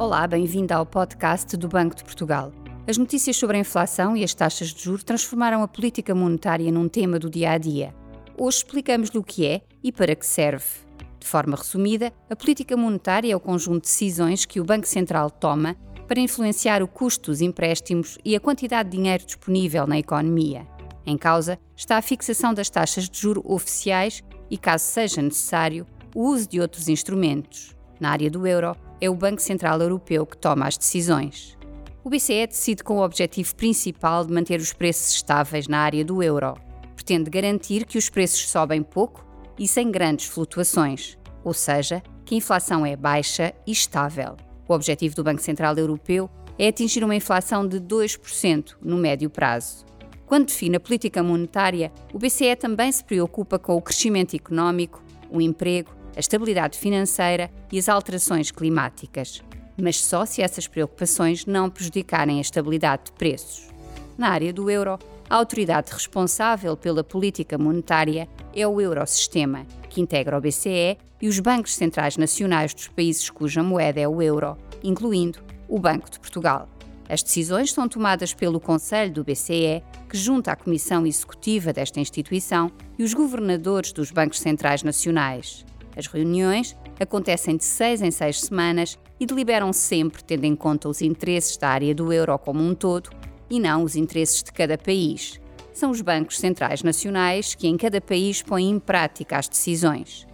Olá, bem-vindo ao podcast do Banco de Portugal. As notícias sobre a inflação e as taxas de juros transformaram a política monetária num tema do dia a dia. Hoje explicamos-lhe o que é e para que serve. De forma resumida, a política monetária é o conjunto de decisões que o Banco Central toma para influenciar o custo dos empréstimos e a quantidade de dinheiro disponível na economia. Em causa está a fixação das taxas de juro oficiais e, caso seja necessário, o uso de outros instrumentos. Na área do euro, é o Banco Central Europeu que toma as decisões. O BCE decide com o objetivo principal de manter os preços estáveis na área do euro. Pretende garantir que os preços sobem pouco e sem grandes flutuações, ou seja, que a inflação é baixa e estável. O objetivo do Banco Central Europeu é atingir uma inflação de 2% no médio prazo. Quando define a política monetária, o BCE também se preocupa com o crescimento económico, o emprego, a estabilidade financeira e as alterações climáticas, mas só se essas preocupações não prejudicarem a estabilidade de preços. Na área do euro, a autoridade responsável pela política monetária é o Eurosistema, que integra o BCE e os bancos centrais nacionais dos países cuja moeda é o euro, incluindo o Banco de Portugal. As decisões são tomadas pelo Conselho do BCE, que junta a Comissão Executiva desta instituição e os governadores dos bancos centrais nacionais. As reuniões acontecem de seis em seis semanas e deliberam sempre tendo em conta os interesses da área do euro como um todo e não os interesses de cada país. São os bancos centrais nacionais que em cada país põem em prática as decisões.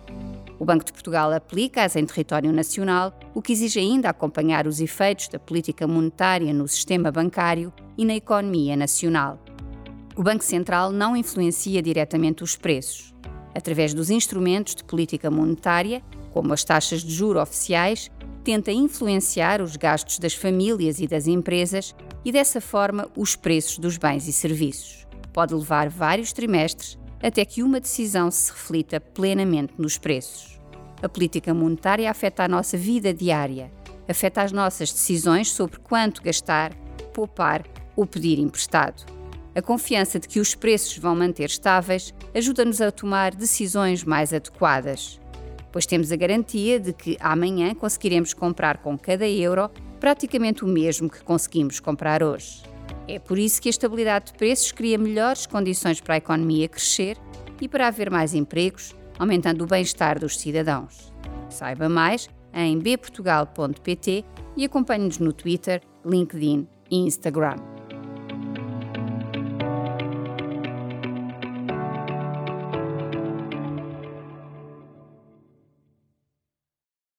O Banco de Portugal aplica-as em território nacional, o que exige ainda acompanhar os efeitos da política monetária no sistema bancário e na economia nacional. O Banco Central não influencia diretamente os preços. Através dos instrumentos de política monetária, como as taxas de juro oficiais, tenta influenciar os gastos das famílias e das empresas e, dessa forma, os preços dos bens e serviços. Pode levar vários trimestres até que uma decisão se reflita plenamente nos preços. A política monetária afeta a nossa vida diária, afeta as nossas decisões sobre quanto gastar, poupar ou pedir emprestado. A confiança de que os preços vão manter estáveis ajuda-nos a tomar decisões mais adequadas, pois temos a garantia de que amanhã conseguiremos comprar com cada euro praticamente o mesmo que conseguimos comprar hoje. É por isso que a estabilidade de preços cria melhores condições para a economia crescer e para haver mais empregos, aumentando o bem-estar dos cidadãos. Saiba mais em bportugal.pt e acompanhe-nos no Twitter, LinkedIn e Instagram.